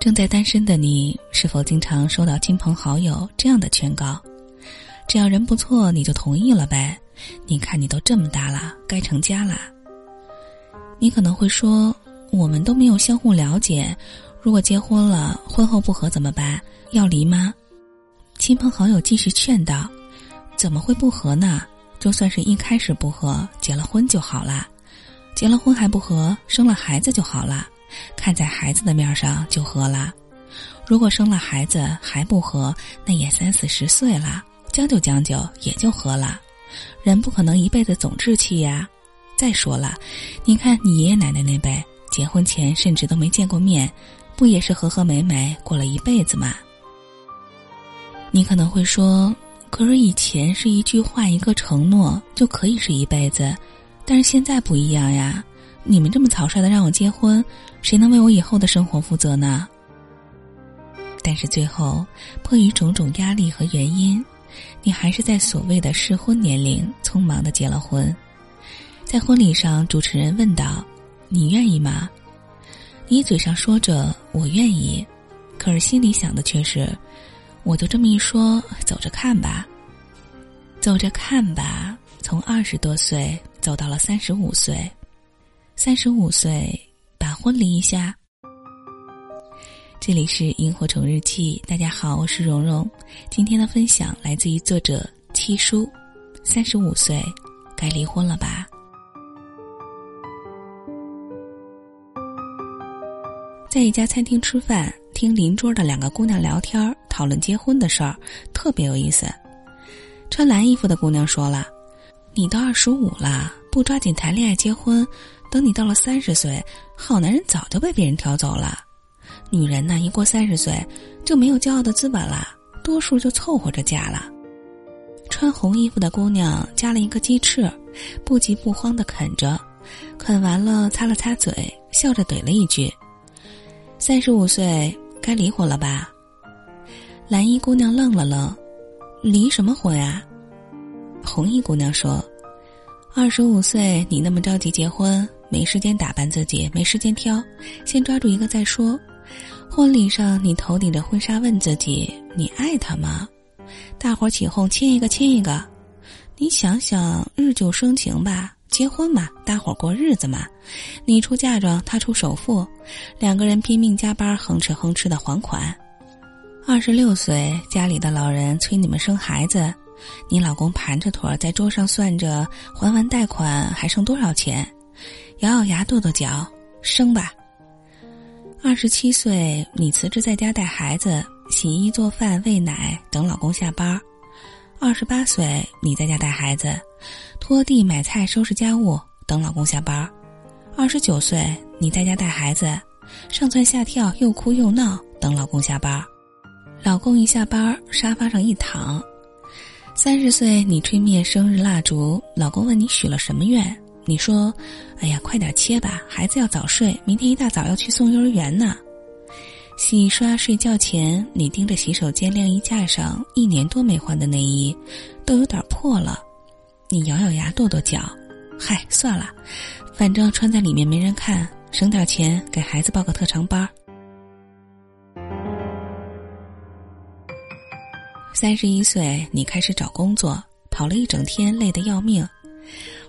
正在单身的你，是否经常收到亲朋好友这样的劝告？只要人不错，你就同意了呗？你看你都这么大了，该成家了。你可能会说，我们都没有相互了解，如果结婚了，婚后不和怎么办？要离吗？亲朋好友继续劝道：“怎么会不和呢？就算是一开始不和，结了婚就好了。结了婚还不和，生了孩子就好了。”看在孩子的面上就和了，如果生了孩子还不和，那也三四十岁了，将就将就也就和了。人不可能一辈子总置气呀。再说了，你看你爷爷奶奶那辈，结婚前甚至都没见过面，不也是和和美美过了一辈子吗？你可能会说，可是以前是一句话一个承诺就可以是一辈子，但是现在不一样呀。你们这么草率的让我结婚，谁能为我以后的生活负责呢？但是最后，迫于种种压力和原因，你还是在所谓的适婚年龄匆忙的结了婚。在婚礼上，主持人问道：“你愿意吗？”你嘴上说着“我愿意”，可是心里想的却是：“我就这么一说，走着看吧，走着看吧。”从二十多岁走到了三十五岁。三十五岁，把婚离一下。这里是萤火虫日记，大家好，我是蓉蓉。今天的分享来自于作者七叔。三十五岁，该离婚了吧？在一家餐厅吃饭，听邻桌的两个姑娘聊天，讨论结婚的事儿，特别有意思。穿蓝衣服的姑娘说了：“你都二十五了，不抓紧谈恋爱结婚。”等你到了三十岁，好男人早就被别人挑走了。女人呢，一过三十岁就没有骄傲的资本了，多数就凑合着嫁了。穿红衣服的姑娘加了一个鸡翅，不急不慌的啃着，啃完了擦了擦嘴，笑着怼了一句：“三十五岁该离婚了吧？”蓝衣姑娘愣了愣：“离什么婚啊？”红衣姑娘说：“二十五岁你那么着急结婚。”没时间打扮自己，没时间挑，先抓住一个再说。婚礼上，你头顶着婚纱问自己：“你爱他吗？”大伙儿起哄，亲一个，亲一个。你想想，日久生情吧，结婚嘛，大伙儿过日子嘛。你出嫁妆，他出首付，两个人拼命加班，哼哧哼哧的还款。二十六岁，家里的老人催你们生孩子，你老公盘着腿在桌上算着，还完贷款还剩多少钱。咬咬牙，跺跺脚，生吧。二十七岁，你辞职在家带孩子，洗衣做饭、喂奶，等老公下班。二十八岁，你在家带孩子，拖地、买菜、收拾家务，等老公下班。二十九岁，你在家带孩子，上蹿下跳，又哭又闹，等老公下班。老公一下班，沙发上一躺。三十岁，你吹灭生日蜡烛，老公问你许了什么愿？你说：“哎呀，快点切吧，孩子要早睡，明天一大早要去送幼儿园呢。”洗刷睡觉前，你盯着洗手间晾衣架上一年多没换的内衣，都有点破了。你咬咬牙，跺跺脚，嗨，算了，反正穿在里面没人看，省点钱给孩子报个特长班。三十一岁，你开始找工作，跑了一整天，累得要命。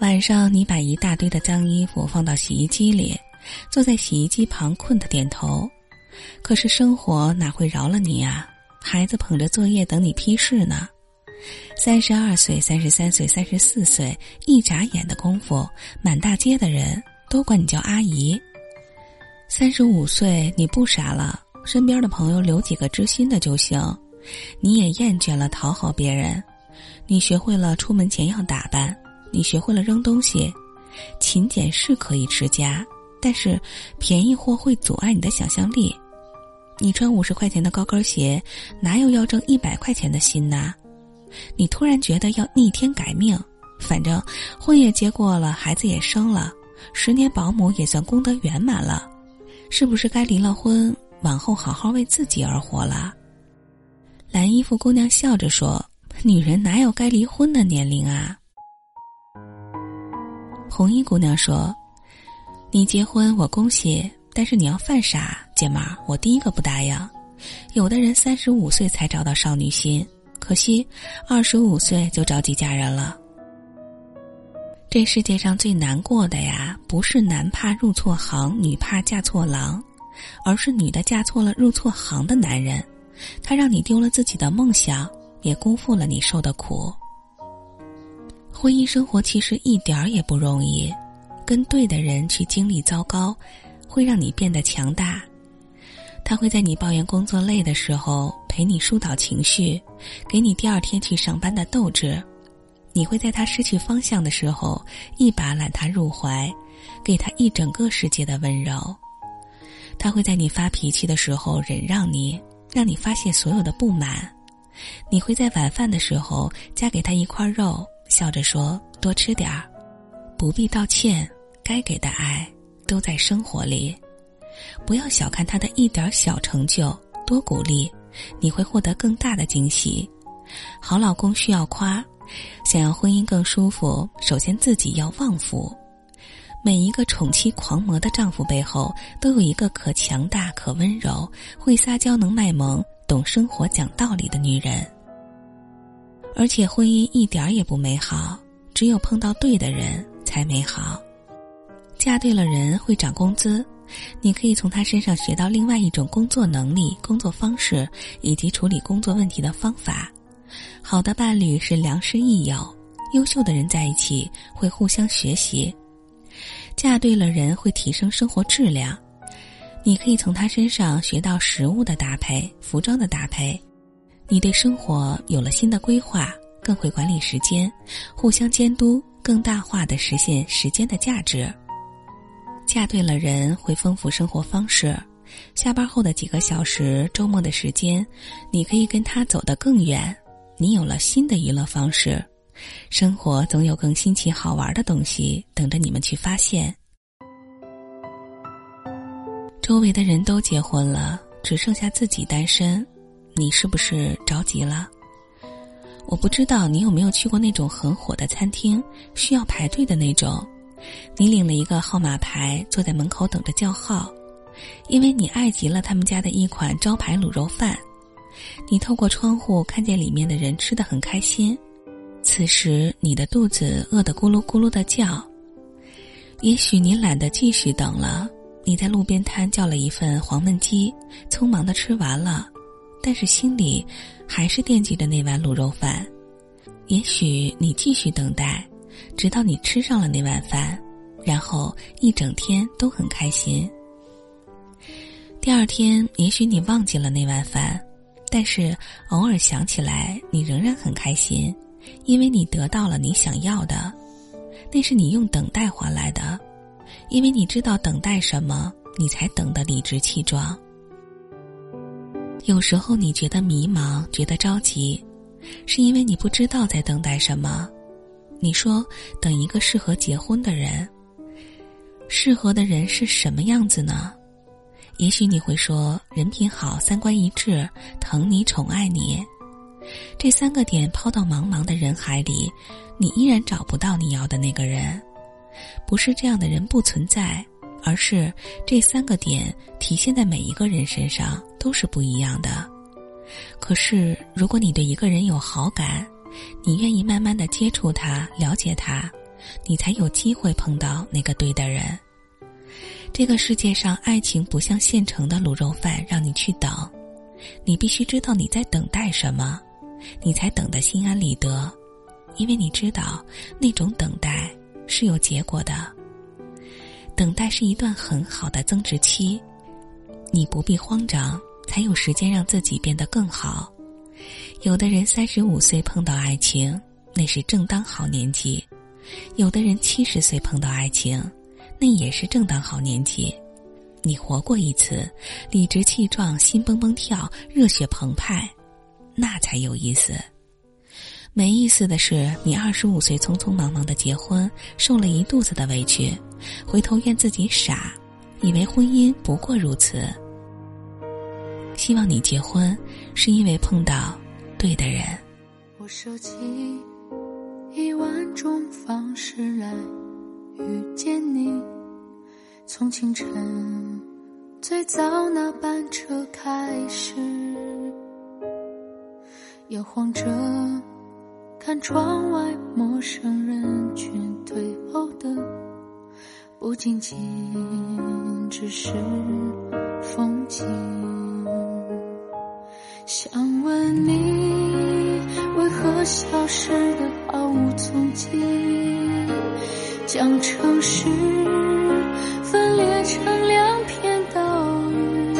晚上，你把一大堆的脏衣服放到洗衣机里，坐在洗衣机旁困得点头。可是生活哪会饶了你呀？孩子捧着作业等你批示呢。三十二岁、三十三岁、三十四岁，一眨眼的功夫，满大街的人都管你叫阿姨。三十五岁，你不傻了，身边的朋友留几个知心的就行。你也厌倦了讨好别人，你学会了出门前要打扮。你学会了扔东西，勤俭是可以持家，但是便宜货会阻碍你的想象力。你穿五十块钱的高跟鞋，哪有要挣一百块钱的心呐？你突然觉得要逆天改命，反正婚也结过了，孩子也生了，十年保姆也算功德圆满了，是不是该离了婚，往后好好为自己而活了？蓝衣服姑娘笑着说：“女人哪有该离婚的年龄啊？”红衣姑娘说：“你结婚我恭喜，但是你要犯傻，姐们儿，我第一个不答应。有的人三十五岁才找到少女心，可惜二十五岁就着急嫁人了。这世界上最难过的呀，不是男怕入错行，女怕嫁错郎，而是女的嫁错了入错行的男人，他让你丢了自己的梦想，也辜负了你受的苦。婚姻生活其实一点儿也不容易，跟对的人去经历糟糕，会让你变得强大。他会在你抱怨工作累的时候陪你疏导情绪，给你第二天去上班的斗志。你会在他失去方向的时候，一把揽他入怀，给他一整个世界的温柔。他会在你发脾气的时候忍让你，让你发泄所有的不满。你会在晚饭的时候夹给他一块肉，笑着说：“多吃点儿，不必道歉，该给的爱都在生活里。不要小看他的一点小成就，多鼓励，你会获得更大的惊喜。好老公需要夸。”想要婚姻更舒服，首先自己要旺夫。每一个宠妻狂魔的丈夫背后，都有一个可强大、可温柔、会撒娇、能卖萌、懂生活、讲道理的女人。而且婚姻一点儿也不美好，只有碰到对的人才美好。嫁对了人会涨工资，你可以从他身上学到另外一种工作能力、工作方式以及处理工作问题的方法。好的伴侣是良师益友，优秀的人在一起会互相学习。嫁对了人会提升生活质量，你可以从他身上学到食物的搭配、服装的搭配。你对生活有了新的规划，更会管理时间，互相监督，更大化的实现时间的价值。嫁对了人会丰富生活方式，下班后的几个小时、周末的时间，你可以跟他走得更远。你有了新的娱乐方式，生活总有更新奇好玩的东西等着你们去发现。周围的人都结婚了，只剩下自己单身，你是不是着急了？我不知道你有没有去过那种很火的餐厅，需要排队的那种。你领了一个号码牌，坐在门口等着叫号，因为你爱极了他们家的一款招牌卤肉饭。你透过窗户看见里面的人吃的很开心，此时你的肚子饿得咕噜咕噜的叫。也许你懒得继续等了，你在路边摊叫了一份黄焖鸡，匆忙的吃完了，但是心里还是惦记着那碗卤肉饭。也许你继续等待，直到你吃上了那碗饭，然后一整天都很开心。第二天，也许你忘记了那碗饭。但是偶尔想起来，你仍然很开心，因为你得到了你想要的，那是你用等待换来的，因为你知道等待什么，你才等得理直气壮。有时候你觉得迷茫，觉得着急，是因为你不知道在等待什么。你说等一个适合结婚的人，适合的人是什么样子呢？也许你会说，人品好，三观一致，疼你宠爱你，这三个点抛到茫茫的人海里，你依然找不到你要的那个人。不是这样的人不存在，而是这三个点体现在每一个人身上都是不一样的。可是，如果你对一个人有好感，你愿意慢慢的接触他，了解他，你才有机会碰到那个对的人。这个世界上，爱情不像现成的卤肉饭，让你去等。你必须知道你在等待什么，你才等得心安理得。因为你知道，那种等待是有结果的。等待是一段很好的增值期，你不必慌张，才有时间让自己变得更好。有的人三十五岁碰到爱情，那是正当好年纪；有的人七十岁碰到爱情。那也是正当好年纪，你活过一次，理直气壮，心蹦蹦跳，热血澎湃，那才有意思。没意思的是，你二十五岁匆匆忙忙的结婚，受了一肚子的委屈，回头怨自己傻，以为婚姻不过如此。希望你结婚，是因为碰到对的人。我设计一万种方式来。遇见你，从清晨最早那班车开始，摇晃着，看窗外陌生人群退后的，不仅仅只是风景。想问你，为何消失的毫无踪迹？将城市分裂成两片岛屿。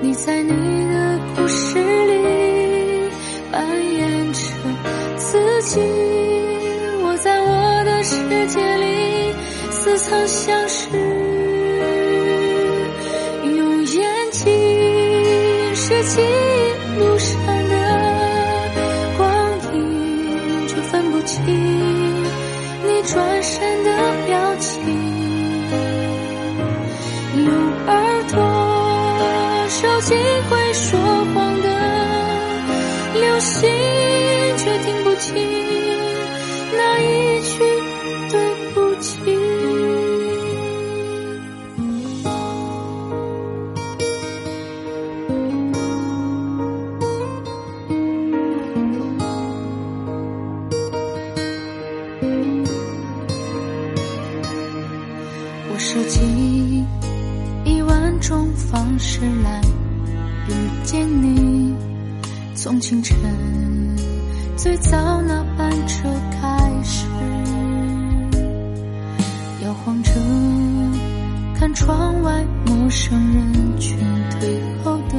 你在你的故事里扮演着自己，曾相识。用眼睛拾起路上的光影，却分不清你转身的我设计一万种方式来遇见你，从清晨最早那班车开始，摇晃着，看窗外陌生人群退后的，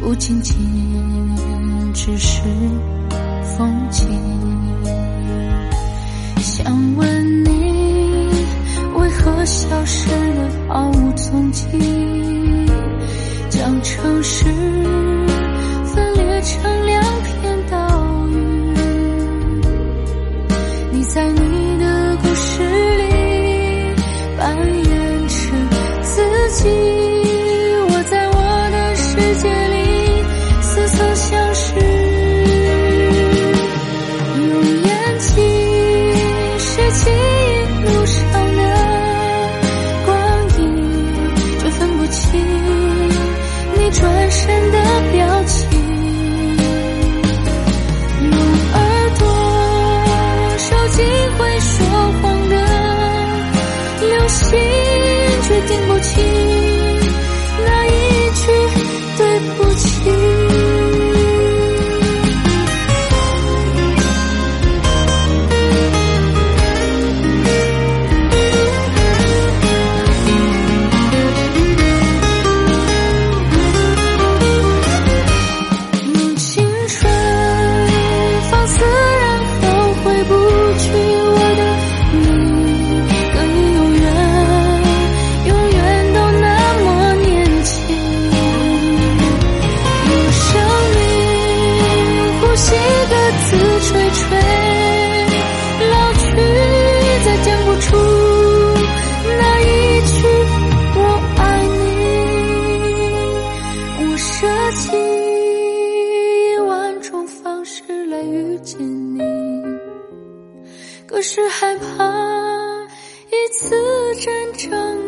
不仅仅只是风景。想问你。可消失的毫无踪迹？将城市分裂成两片岛屿。你在你的故事转身的表情，用耳朵收集会说谎的流星，却听不清。害怕一次战争